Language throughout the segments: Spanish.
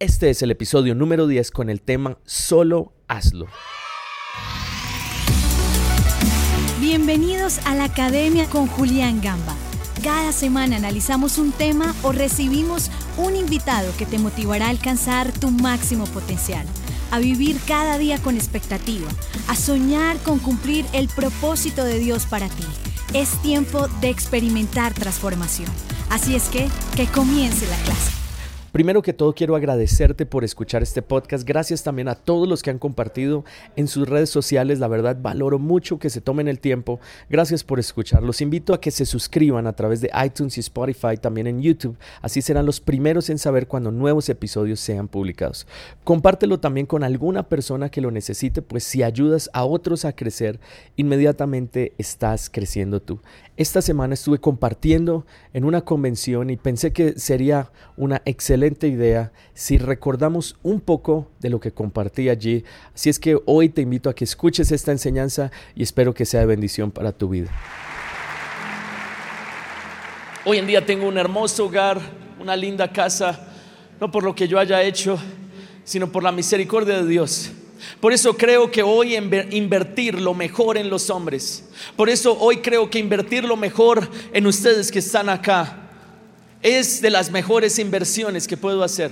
Este es el episodio número 10 con el tema Solo hazlo. Bienvenidos a la Academia con Julián Gamba. Cada semana analizamos un tema o recibimos un invitado que te motivará a alcanzar tu máximo potencial, a vivir cada día con expectativa, a soñar con cumplir el propósito de Dios para ti. Es tiempo de experimentar transformación. Así es que, que comience la clase. Primero que todo quiero agradecerte por escuchar este podcast. Gracias también a todos los que han compartido en sus redes sociales. La verdad valoro mucho que se tomen el tiempo. Gracias por escuchar. Los invito a que se suscriban a través de iTunes y Spotify, también en YouTube. Así serán los primeros en saber cuando nuevos episodios sean publicados. Compártelo también con alguna persona que lo necesite, pues si ayudas a otros a crecer, inmediatamente estás creciendo tú. Esta semana estuve compartiendo en una convención y pensé que sería una excelente idea si recordamos un poco de lo que compartí allí. Así es que hoy te invito a que escuches esta enseñanza y espero que sea de bendición para tu vida. Hoy en día tengo un hermoso hogar, una linda casa, no por lo que yo haya hecho, sino por la misericordia de Dios. Por eso creo que hoy invertir lo mejor en los hombres. Por eso hoy creo que invertir lo mejor en ustedes que están acá es de las mejores inversiones que puedo hacer.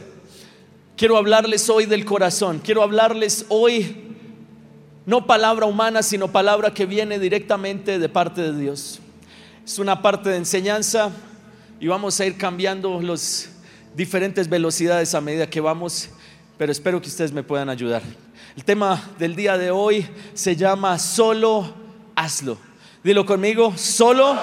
Quiero hablarles hoy del corazón. Quiero hablarles hoy no palabra humana, sino palabra que viene directamente de parte de Dios. Es una parte de enseñanza y vamos a ir cambiando las diferentes velocidades a medida que vamos, pero espero que ustedes me puedan ayudar. El tema del día de hoy se llama Solo hazlo. Dilo conmigo, solo.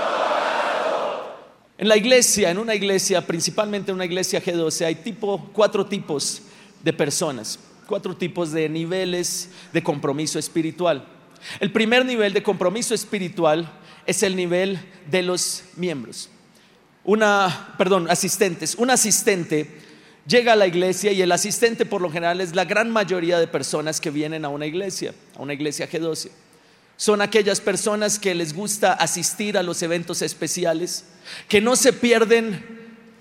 En la iglesia, en una iglesia, principalmente en una iglesia G12, hay tipo, cuatro tipos de personas, cuatro tipos de niveles de compromiso espiritual. El primer nivel de compromiso espiritual es el nivel de los miembros. Una, perdón, asistentes. Un asistente llega a la iglesia y el asistente por lo general es la gran mayoría de personas que vienen a una iglesia, a una iglesia G12. Son aquellas personas que les gusta asistir a los eventos especiales, que no se pierden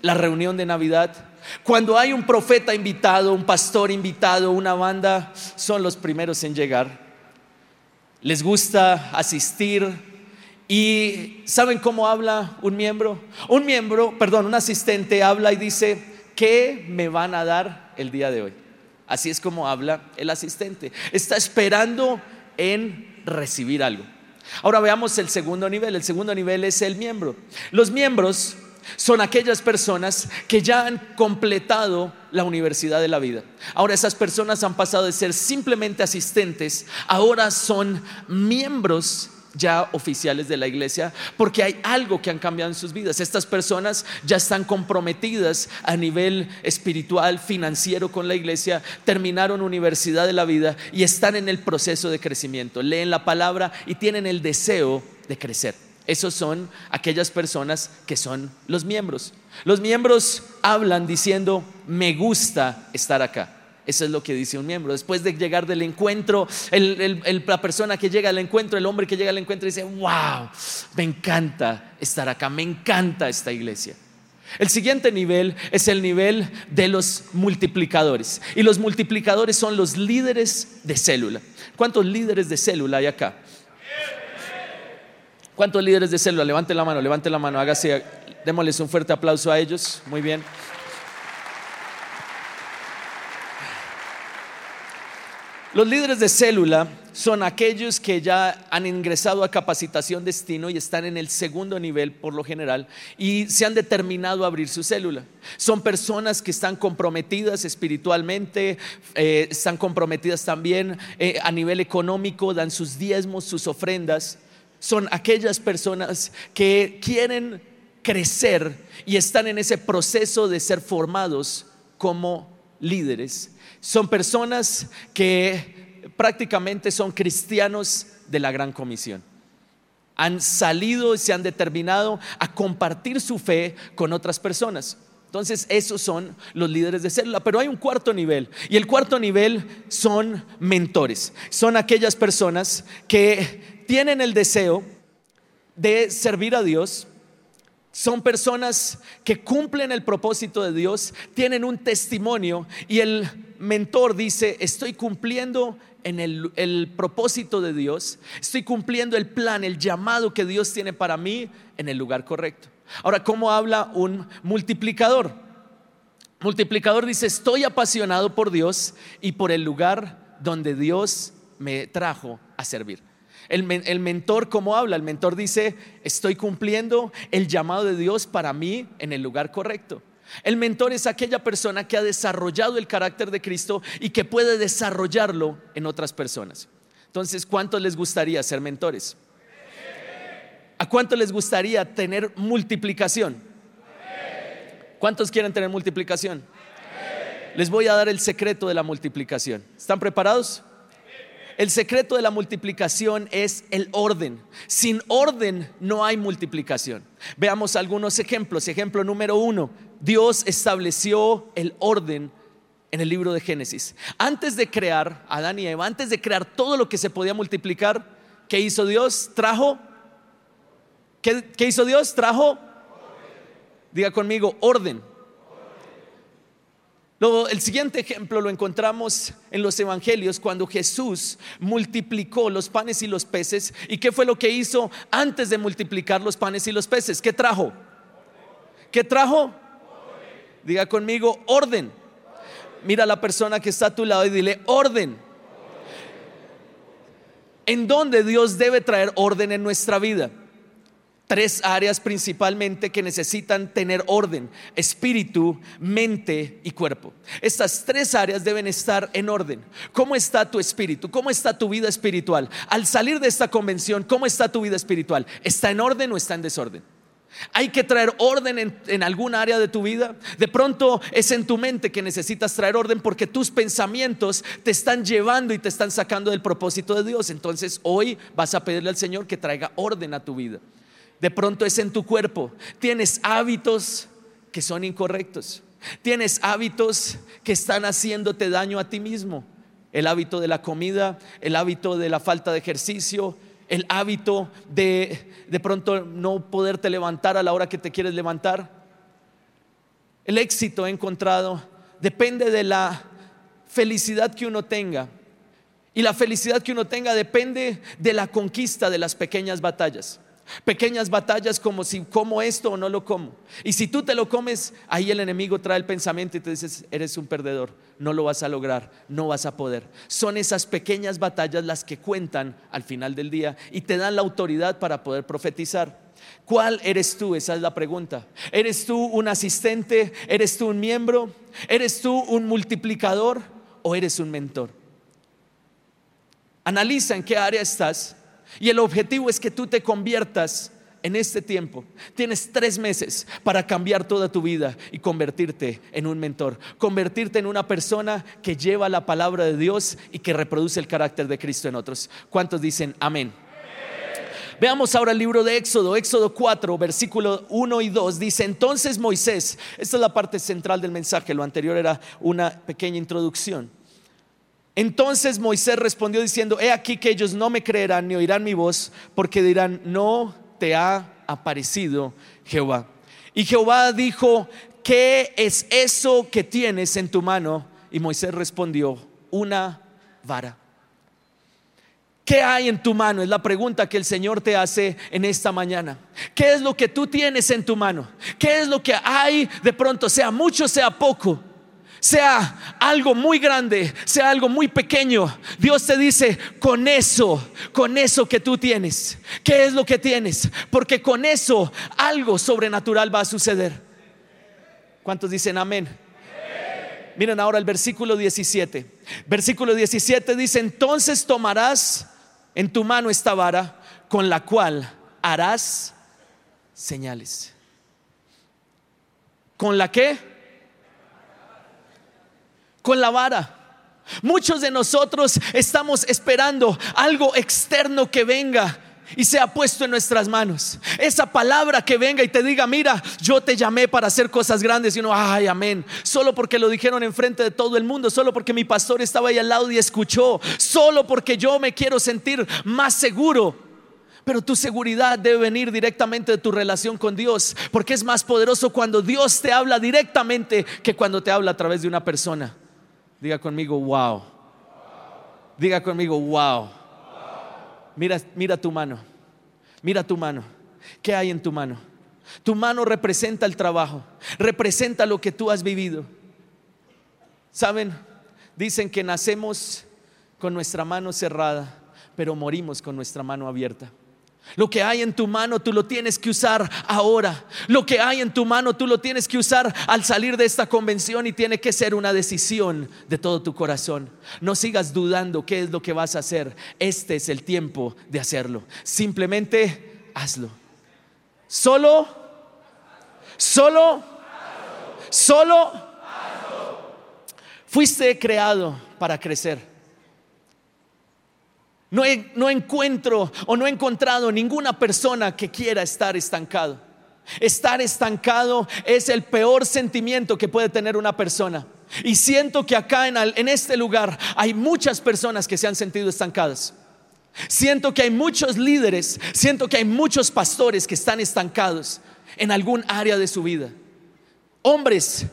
la reunión de Navidad. Cuando hay un profeta invitado, un pastor invitado, una banda, son los primeros en llegar. Les gusta asistir y ¿saben cómo habla un miembro? Un miembro, perdón, un asistente habla y dice, ¿qué me van a dar el día de hoy? Así es como habla el asistente. Está esperando en recibir algo. Ahora veamos el segundo nivel. El segundo nivel es el miembro. Los miembros son aquellas personas que ya han completado la universidad de la vida. Ahora esas personas han pasado de ser simplemente asistentes, ahora son miembros ya oficiales de la iglesia, porque hay algo que han cambiado en sus vidas. Estas personas ya están comprometidas a nivel espiritual, financiero con la iglesia, terminaron universidad de la vida y están en el proceso de crecimiento. Leen la palabra y tienen el deseo de crecer. Esos son aquellas personas que son los miembros. Los miembros hablan diciendo, me gusta estar acá. Eso es lo que dice un miembro. Después de llegar del encuentro, la persona que llega al encuentro, el hombre que llega al encuentro dice, wow, me encanta estar acá, me encanta esta iglesia. El siguiente nivel es el nivel de los multiplicadores. Y los multiplicadores son los líderes de célula. ¿Cuántos líderes de célula hay acá? ¿Cuántos líderes de célula? Levante la mano, levante la mano, hágase, démosles un fuerte aplauso a ellos. Muy bien. Los líderes de célula son aquellos que ya han ingresado a capacitación destino y están en el segundo nivel por lo general y se han determinado a abrir su célula. Son personas que están comprometidas espiritualmente, eh, están comprometidas también eh, a nivel económico, dan sus diezmos, sus ofrendas. Son aquellas personas que quieren crecer y están en ese proceso de ser formados como líderes son personas que prácticamente son cristianos de la gran comisión. Han salido y se han determinado a compartir su fe con otras personas. Entonces, esos son los líderes de célula. Pero hay un cuarto nivel. Y el cuarto nivel son mentores. Son aquellas personas que tienen el deseo de servir a Dios, Son personas que cumplen el propósito de Dios, tienen un testimonio y el mentor dice, estoy cumpliendo en el, el, propósito de Dios, estoy cumpliendo el plan, el llamado que Dios tiene para mí en el lugar correcto. Ahora, ¿cómo habla un multiplicador? Multiplicador dice, estoy apasionado por Dios y por el lugar donde Dios me trajo a servir. El, el, mentor, ¿cómo habla? El mentor dice, estoy cumpliendo el llamado de Dios para mí en el lugar correcto. El mentor es aquella persona que ha desarrollado el carácter de Cristo y que puede desarrollarlo en otras personas. Entonces, ¿cuántos les gustaría ser mentores? ¿A cuántos les gustaría tener multiplicación? ¿Cuántos quieren tener multiplicación? Les voy a dar el secreto de la multiplicación. ¿Están preparados? El secreto de la multiplicación es el orden. Sin orden no hay multiplicación. Veamos algunos ejemplos. Ejemplo número uno, Dios estableció el orden en el libro de Génesis. Antes de crear Adán y Eva, antes de crear todo lo que se podía multiplicar, ¿qué hizo Dios? Trajo. ¿Qué, qué hizo Dios? Trajo. Diga conmigo, orden el siguiente ejemplo lo encontramos en los evangelios cuando Jesús multiplicó los panes y los peces. ¿Y qué fue lo que hizo antes de multiplicar los panes y los peces? ¿Qué trajo? ¿Qué trajo? Diga conmigo, orden. Mira a la persona que está a tu lado y dile, orden. ¿En dónde Dios debe traer orden en nuestra vida? Tres áreas principalmente que necesitan tener orden, espíritu, mente y cuerpo. Estas tres áreas deben estar en orden. ¿Cómo está tu espíritu? ¿Cómo está tu vida espiritual? Al salir de esta convención, ¿cómo está tu vida espiritual? ¿Está en orden o está en desorden? Hay que traer orden en, alguna área de tu vida. De pronto es en tu mente que necesitas traer orden porque tus pensamientos te están llevando y te están sacando del propósito de Dios. Entonces hoy vas a pedirle al Señor que traiga orden a tu vida de pronto es en tu cuerpo. Tienes hábitos que son incorrectos. Tienes hábitos que están haciéndote daño a ti mismo. El hábito de la comida, el hábito de la falta de ejercicio, el hábito de de pronto no poderte levantar a la hora que te quieres levantar. El éxito encontrado depende de la felicidad que uno tenga. Y la felicidad que uno tenga depende de la conquista de las pequeñas batallas. Pequeñas batallas como si como esto o no lo como. Y si tú te lo comes, ahí el enemigo trae el pensamiento y te dices, eres un perdedor, no lo vas a lograr, no vas a poder. Son esas pequeñas batallas las que cuentan al final del día y te dan la autoridad para poder profetizar. ¿Cuál eres tú? Esa es la pregunta. ¿Eres tú un asistente? ¿Eres tú un miembro? ¿Eres tú un multiplicador o eres un mentor? Analiza en qué área estás y el objetivo es que tú te conviertas en este tiempo. Tienes tres meses para cambiar toda tu vida y convertirte en un mentor, convertirte en una persona que lleva la palabra de Dios y que reproduce el carácter de Cristo en otros. ¿Cuántos dicen amén? Veamos ahora el libro de Éxodo, Éxodo 4, versículo 1 y 2. Dice, entonces Moisés, esta es la parte central del mensaje, lo anterior era una pequeña introducción. Entonces Moisés respondió diciendo, he aquí que ellos no me creerán ni oirán mi voz, porque dirán, no te ha aparecido Jehová. Y Jehová dijo, ¿qué es eso que tienes en tu mano? Y Moisés respondió, una vara. ¿Qué hay en tu mano? Es la pregunta que el Señor te hace en esta mañana. ¿Qué es lo que tú tienes en tu mano? ¿Qué es lo que hay de pronto, sea mucho, sea poco? Sea algo muy grande, sea algo muy pequeño, Dios te dice, con eso, con eso que tú tienes, ¿qué es lo que tienes? Porque con eso algo sobrenatural va a suceder. ¿Cuántos dicen amén? Miren ahora el versículo 17. Versículo 17 dice, entonces tomarás en tu mano esta vara con la cual harás señales. ¿Con la que? Con la vara. Muchos de nosotros estamos esperando algo externo que venga y sea puesto en nuestras manos. Esa palabra que venga y te diga, mira, yo te llamé para hacer cosas grandes y uno, ay, amén. Solo porque lo dijeron enfrente de todo el mundo, solo porque mi pastor estaba ahí al lado y escuchó, solo porque yo me quiero sentir más seguro. Pero tu seguridad debe venir directamente de tu relación con Dios, porque es más poderoso cuando Dios te habla directamente que cuando te habla a través de una persona. Diga conmigo, wow. Diga conmigo, wow. Mira, mira tu mano. Mira tu mano. ¿Qué hay en tu mano? Tu mano representa el trabajo, representa lo que tú has vivido. ¿Saben? Dicen que nacemos con nuestra mano cerrada, pero morimos con nuestra mano abierta. Lo que hay en tu mano tú lo tienes que usar ahora. Lo que hay en tu mano tú lo tienes que usar al salir de esta convención y tiene que ser una decisión de todo tu corazón. No sigas dudando qué es lo que vas a hacer. Este es el tiempo de hacerlo. Simplemente hazlo. Solo, solo, solo. Fuiste creado para crecer. No, encuentro o no he encontrado ninguna persona que quiera estar estancado. Estar estancado es el peor sentimiento que puede tener una persona. Y siento que acá en, en, este lugar hay muchas personas que se han sentido estancadas. Siento que hay muchos líderes, siento que hay muchos pastores que están estancados en algún área de su vida. Hombres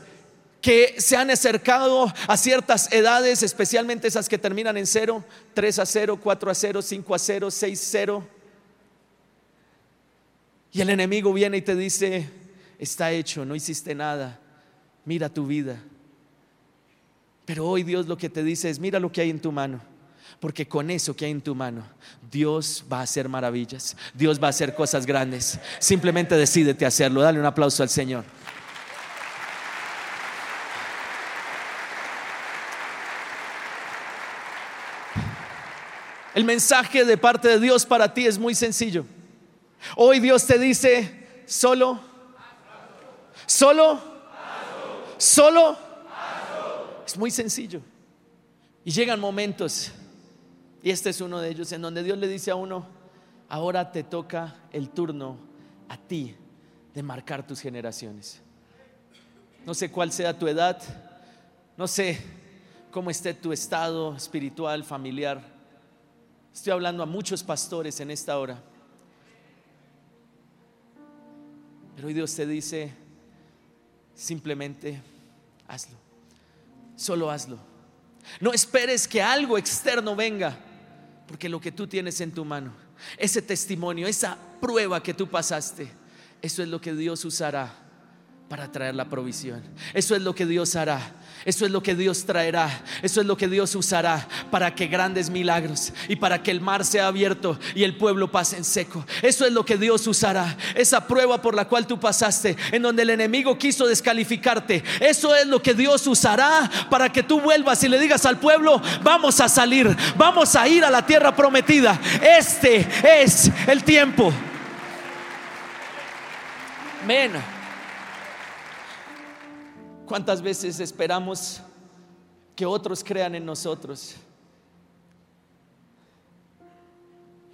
que se han acercado a ciertas edades, especialmente esas que terminan en cero, 3 a 0, 4 a 0, 5 a 0, 6 a 0. Y el enemigo viene y te dice, está hecho, no hiciste nada, mira tu vida. Pero hoy Dios lo que te dice es, mira lo que hay en tu mano. Porque con eso que hay en tu mano, Dios va a hacer maravillas. Dios va a hacer cosas grandes. Simplemente decídete hacerlo. Dale un aplauso al Señor. El mensaje de parte de Dios para ti es muy sencillo. Hoy Dios te dice, solo, solo, solo. Es muy sencillo. Y llegan momentos, y este es uno de ellos, en donde Dios le dice a uno, ahora te toca el turno a ti de marcar tus generaciones. No sé cuál sea tu edad, no sé cómo esté tu estado espiritual, familiar. Estoy hablando a muchos pastores en esta hora. Pero hoy Dios te dice, simplemente hazlo. Solo hazlo. No esperes que algo externo venga, porque lo que tú tienes en tu mano, ese testimonio, esa prueba que tú pasaste, eso es lo que Dios usará para traer la provisión. Eso es lo que Dios hará. Eso es lo que Dios traerá. Eso es lo que Dios usará para que grandes milagros y para que el mar sea abierto y el pueblo pase en seco. Eso es lo que Dios usará. Esa prueba por la cual tú pasaste, en donde el enemigo quiso descalificarte. Eso es lo que Dios usará para que tú vuelvas y le digas al pueblo, vamos a salir, vamos a ir a la tierra prometida. Este es el tiempo. Amén. ¿Cuántas veces esperamos que otros crean en nosotros?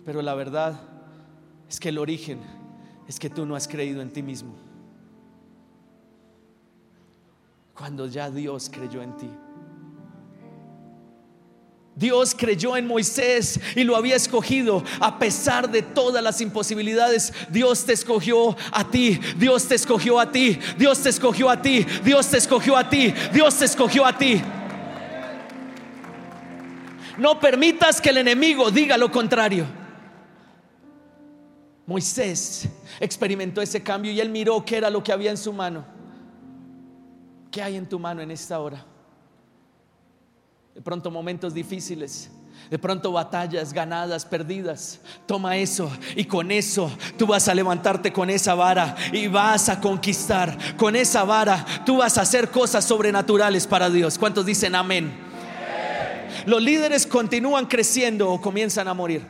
Pero la verdad es que el origen es que tú no has creído en ti mismo. Cuando ya Dios creyó en ti. Dios creyó en Moisés y lo había escogido a pesar de todas las imposibilidades. Dios te escogió a ti, Dios te escogió a ti, Dios te escogió a ti, Dios te escogió a ti, Dios te escogió a ti. No permitas que el enemigo diga lo contrario. Moisés experimentó ese cambio y él miró qué era lo que había en su mano. ¿Qué hay en tu mano en esta hora? De pronto momentos difíciles, de pronto batallas ganadas, perdidas. Toma eso y con eso tú vas a levantarte con esa vara y vas a conquistar. Con esa vara tú vas a hacer cosas sobrenaturales para Dios. ¿Cuántos dicen amén? Los líderes continúan creciendo o comienzan a morir.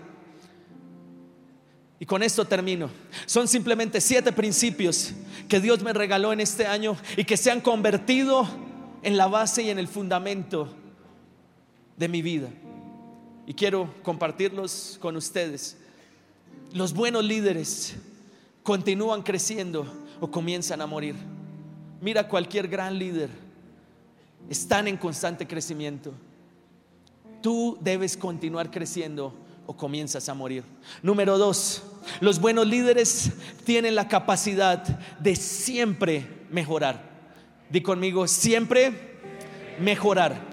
Y con esto termino. Son simplemente siete principios que Dios me regaló en este año y que se han convertido en la base y en el fundamento de mi vida. Y quiero compartirlos con ustedes. Los buenos líderes continúan creciendo o comienzan a morir. Mira cualquier gran líder. Están en constante crecimiento. Tú debes continuar creciendo o comienzas a morir. Número dos, los buenos líderes tienen la capacidad de siempre mejorar. Di conmigo, siempre mejorar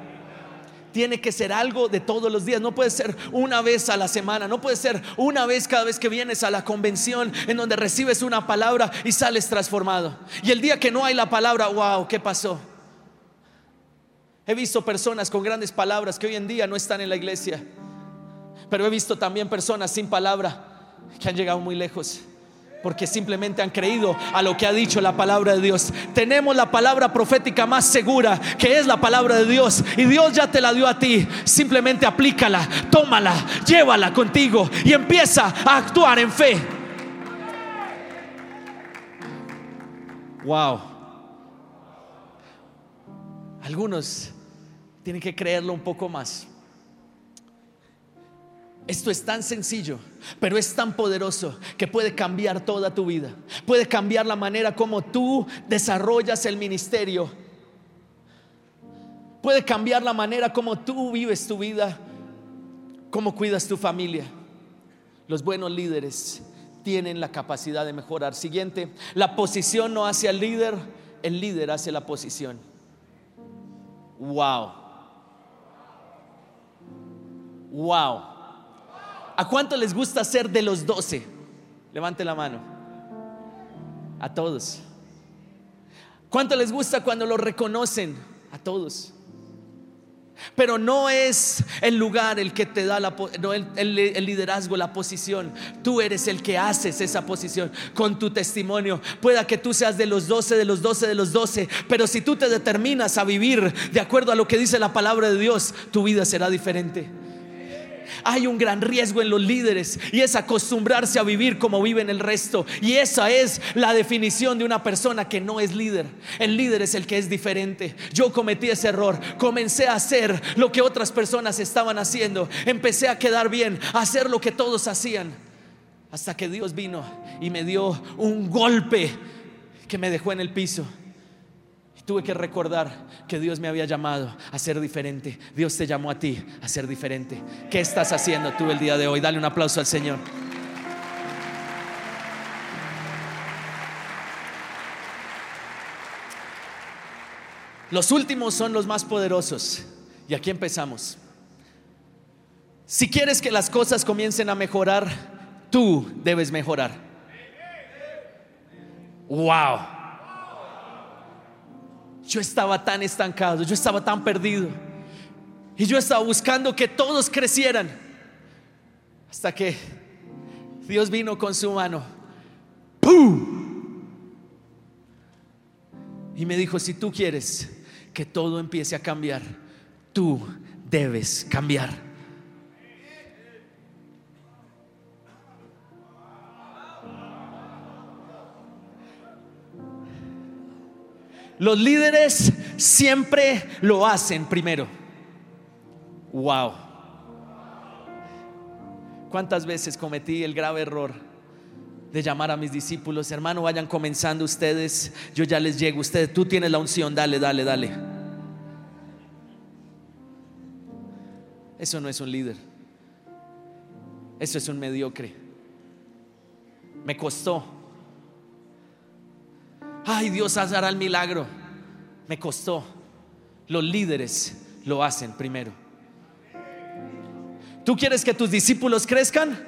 tiene que ser algo de todos los días. No puede ser una vez a la semana. No puede ser una vez cada vez que vienes a la convención en donde recibes una palabra y sales transformado. Y el día que no hay la palabra, wow, ¿qué pasó? He visto personas con grandes palabras que hoy en día no están en la iglesia. Pero he visto también personas sin palabra que han llegado muy lejos porque simplemente han creído a lo que ha dicho la palabra de Dios. Tenemos la palabra profética más segura, que es la palabra de Dios, y Dios ya te la dio a ti. Simplemente aplícala, tómala, llévala contigo y empieza a actuar en fe. Wow. Algunos tienen que creerlo un poco más. Esto es tan sencillo, pero es tan poderoso que puede cambiar toda tu vida. Puede cambiar la manera como tú desarrollas el ministerio. Puede cambiar la manera como tú vives tu vida, cómo cuidas tu familia. Los buenos líderes tienen la capacidad de mejorar. Siguiente, la posición no hace al líder, el líder hace la posición. Wow. Wow. ¿A cuánto les gusta ser de los doce? Levante la mano. A todos. ¿Cuánto les gusta cuando lo reconocen? A todos. Pero no es el lugar el que te da la, el, el, liderazgo, la posición. Tú eres el que haces esa posición con tu testimonio. Pueda que tú seas de los doce, de los doce, de los doce. Pero si tú te determinas a vivir de acuerdo a lo que dice la palabra de Dios, tu vida será diferente hay un gran riesgo en los líderes y es acostumbrarse a vivir como viven el resto. Y esa es la definición de una persona que no es líder. El líder es el que es diferente. Yo cometí ese error. Comencé a hacer lo que otras personas estaban haciendo. Empecé a quedar bien, a hacer lo que todos hacían. Hasta que Dios vino y me dio un golpe que me dejó en el piso. Tuve que recordar que Dios me había llamado a ser diferente. Dios te llamó a ti a ser diferente. ¿Qué estás haciendo tú el día de hoy? Dale un aplauso al Señor. Los últimos son los más poderosos. Y aquí empezamos. Si quieres que las cosas comiencen a mejorar, tú debes mejorar. Wow. Yo estaba tan estancado, yo estaba tan perdido. Y yo estaba buscando que todos crecieran. Hasta que Dios vino con su mano. Y me dijo, si tú quieres que todo empiece a cambiar, tú debes cambiar. Los líderes siempre lo hacen primero. Wow. ¿Cuántas veces cometí el grave error de llamar a mis discípulos, hermano, vayan comenzando ustedes, yo ya les llego, ustedes, tú tienes la unción, dale, dale, dale. Eso no es un líder. Eso es un mediocre. Me costó ay Dios hará el milagro. Me costó. Los líderes lo hacen primero. ¿Tú quieres que tus discípulos crezcan?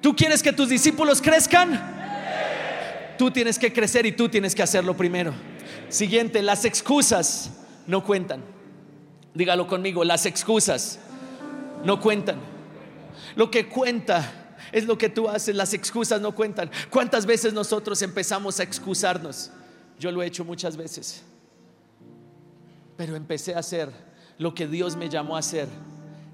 ¿Tú quieres que tus discípulos crezcan? Tú tienes que crecer y tú tienes que hacerlo primero. Siguiente, las excusas no cuentan. Dígalo conmigo, las excusas no cuentan. Lo que cuenta es lo que tú haces, las excusas no cuentan. ¿Cuántas veces nosotros empezamos a excusarnos? Yo lo he hecho muchas veces. Pero empecé a hacer lo que Dios me llamó a hacer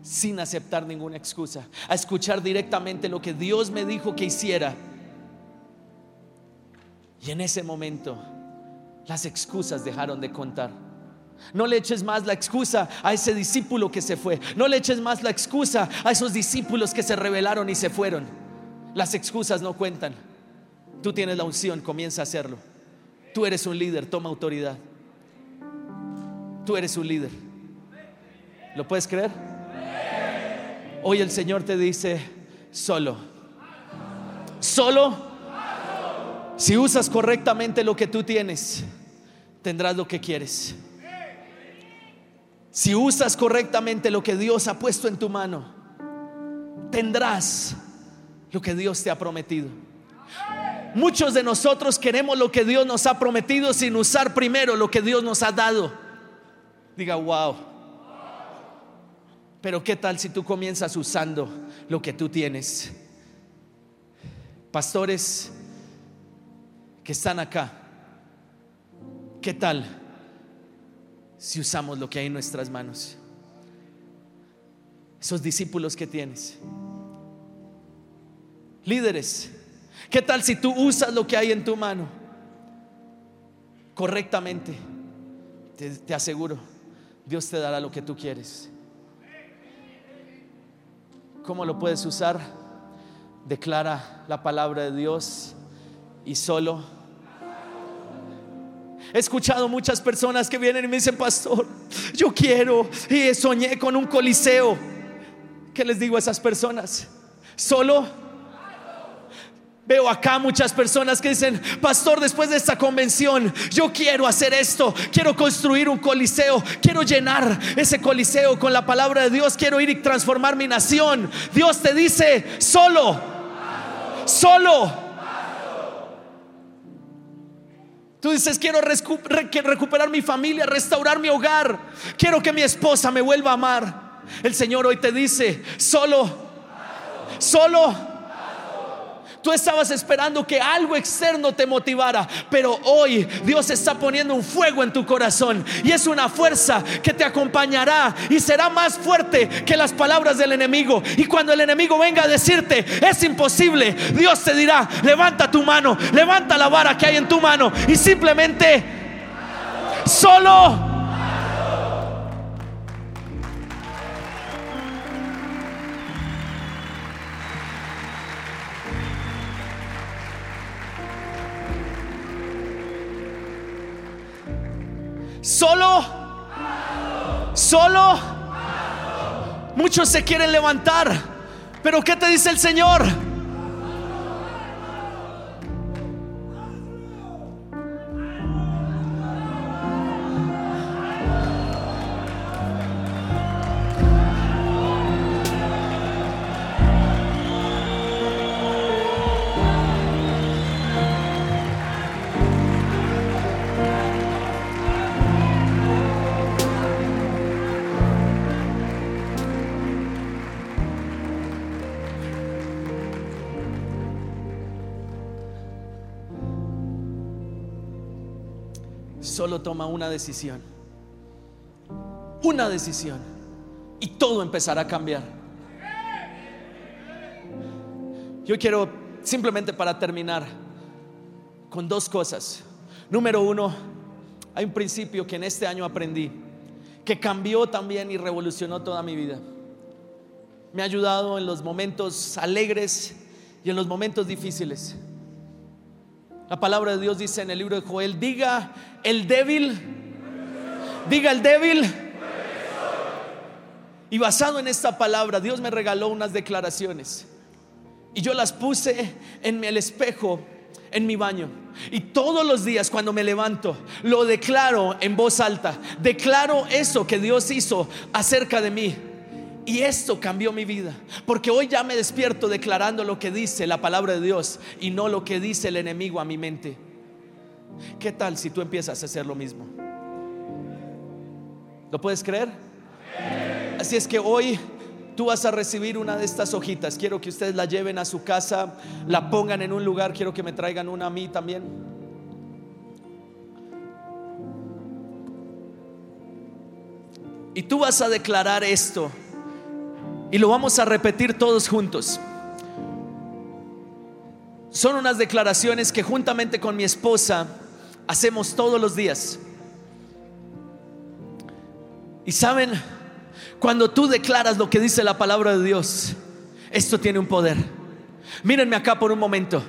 sin aceptar ninguna excusa, a escuchar directamente lo que Dios me dijo que hiciera. Y en ese momento las excusas dejaron de contar. No le eches más la excusa a ese discípulo que se fue. No le eches más la excusa a esos discípulos que se rebelaron y se fueron. Las excusas no cuentan. Tú tienes la unción, comienza a hacerlo. Tú eres un líder, toma autoridad. Tú eres un líder. ¿Lo puedes creer? Hoy el Señor te dice, solo, solo, si usas correctamente lo que tú tienes, tendrás lo que quieres. Si usas correctamente lo que Dios ha puesto en tu mano, tendrás lo que Dios te ha prometido. Muchos de nosotros queremos lo que Dios nos ha prometido sin usar primero lo que Dios nos ha dado. Diga, wow. Pero ¿qué tal si tú comienzas usando lo que tú tienes? Pastores que están acá, ¿qué tal si usamos lo que hay en nuestras manos? Esos discípulos que tienes. Líderes, ¿qué tal si tú usas lo que hay en tu mano correctamente? Te, aseguro, Dios te dará lo que tú quieres. ¿Cómo lo puedes usar? Declara la palabra de Dios y solo. He escuchado muchas personas que vienen y me dicen, pastor, yo quiero y soñé con un coliseo. ¿Qué les digo a esas personas? Solo Veo acá muchas personas que dicen, pastor, después de esta convención, yo quiero hacer esto, quiero construir un coliseo, quiero llenar ese coliseo con la palabra de Dios, quiero ir y transformar mi nación. Dios te dice, solo, solo. Tú dices, quiero recuperar mi familia, restaurar mi hogar, quiero que mi esposa me vuelva a amar. El Señor hoy te dice, solo, solo Tú estabas esperando que algo externo te motivara, pero hoy Dios está poniendo un fuego en tu corazón y es una fuerza que te acompañará y será más fuerte que las palabras del enemigo. Y cuando el enemigo venga a decirte, es imposible, Dios te dirá, levanta tu mano, levanta la vara que hay en tu mano y simplemente solo Solo, solo, muchos se quieren levantar, pero ¿qué te dice el Señor? Toma una decisión. Una decisión. Y todo empezará a cambiar. Yo quiero, simplemente para terminar, con dos cosas. Número uno, hay un principio que en este año aprendí, que cambió también y revolucionó toda mi vida. Me ha ayudado en los momentos alegres y en los momentos difíciles. La palabra de Dios dice en el libro de Joel, diga el débil, diga el débil. Y basado en esta palabra, Dios me regaló unas declaraciones. Y yo las puse en el espejo, en mi baño. Y todos los días cuando me levanto, lo declaro en voz alta. Declaro eso que Dios hizo acerca de mí. Y esto cambió mi vida, porque hoy ya me despierto declarando lo que dice la palabra de Dios y no lo que dice el enemigo a mi mente. ¿Qué tal si tú empiezas a hacer lo mismo? ¿Lo puedes creer? Así es que hoy tú vas a recibir una de estas hojitas. Quiero que ustedes la lleven a su casa, la pongan en un lugar. Quiero que me traigan una a mí también. Y tú vas a declarar esto y lo vamos a repetir todos juntos. Son unas declaraciones que juntamente con mi esposa hacemos todos los días. Y saben, cuando tú declaras lo que dice la palabra de Dios, esto tiene un poder. Mírenme acá por un momento.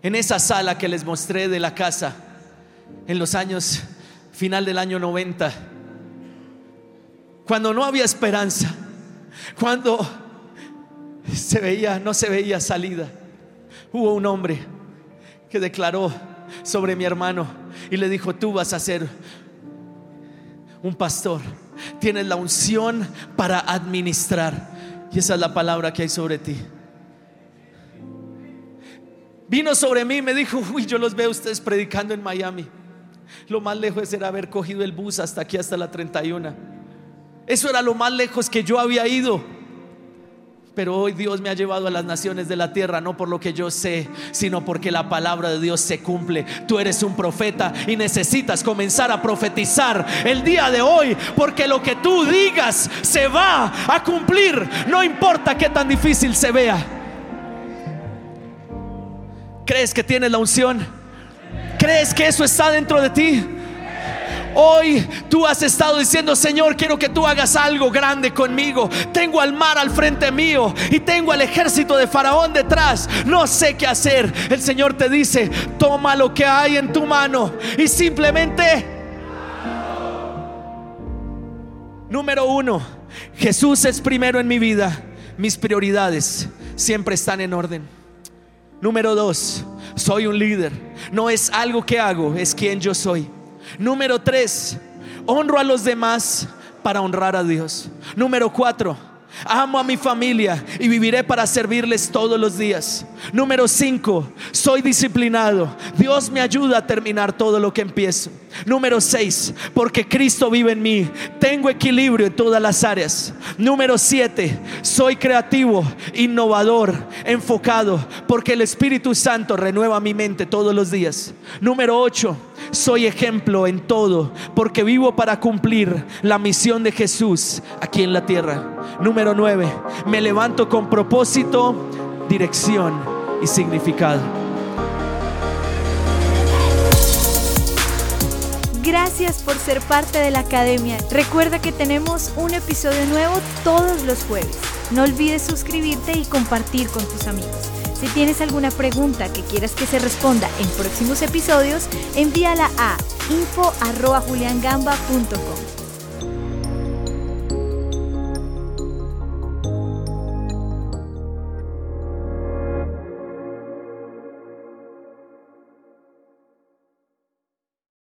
En esa sala que les mostré de la casa, en los años, final del año 90, cuando no había esperanza, cuando se veía, no se veía salida, hubo un hombre que declaró sobre mi hermano y le dijo, tú vas a ser un pastor, tienes la unción para administrar. Y esa es la palabra que hay sobre ti. Vino sobre mí y me dijo, uy, yo los veo ustedes predicando en Miami. Lo más lejos era haber cogido el bus hasta aquí, hasta la 31. Eso era lo más lejos que yo había ido. Pero hoy Dios me ha llevado a las naciones de la tierra, no por lo que yo sé, sino porque la palabra de Dios se cumple. Tú eres un profeta y necesitas comenzar a profetizar el día de hoy, porque lo que tú digas se va a cumplir, no importa qué tan difícil se vea. ¿Crees que tienes la unción? ¿Crees que eso está dentro de ti? Hoy tú has estado diciendo, Señor, quiero que tú hagas algo grande conmigo. Tengo al mar al frente mío y tengo al ejército de Faraón detrás. No sé qué hacer. El Señor te dice, toma lo que hay en tu mano y simplemente... Número uno, Jesús es primero en mi vida. Mis prioridades siempre están en orden. Número dos, soy un líder. No es algo que hago, es quien yo soy. Número tres, honro a los demás para honrar a Dios. Número cuatro, amo a mi familia y viviré para servirles todos los días. Número cinco, soy disciplinado. Dios me ayuda a terminar todo lo que empiezo. Número 6, porque Cristo vive en mí. Tengo equilibrio en todas las áreas. Número 7, soy creativo, innovador, enfocado, porque el Espíritu Santo renueva mi mente todos los días. Número 8, soy ejemplo en todo, porque vivo para cumplir la misión de Jesús aquí en la tierra. Número 9, me levanto con propósito, dirección y significado. Gracias por ser parte de la academia. Recuerda que tenemos un episodio nuevo todos los jueves. No olvides suscribirte y compartir con tus amigos. Si tienes alguna pregunta que quieras que se responda en próximos episodios, envíala a info.juliangamba.com.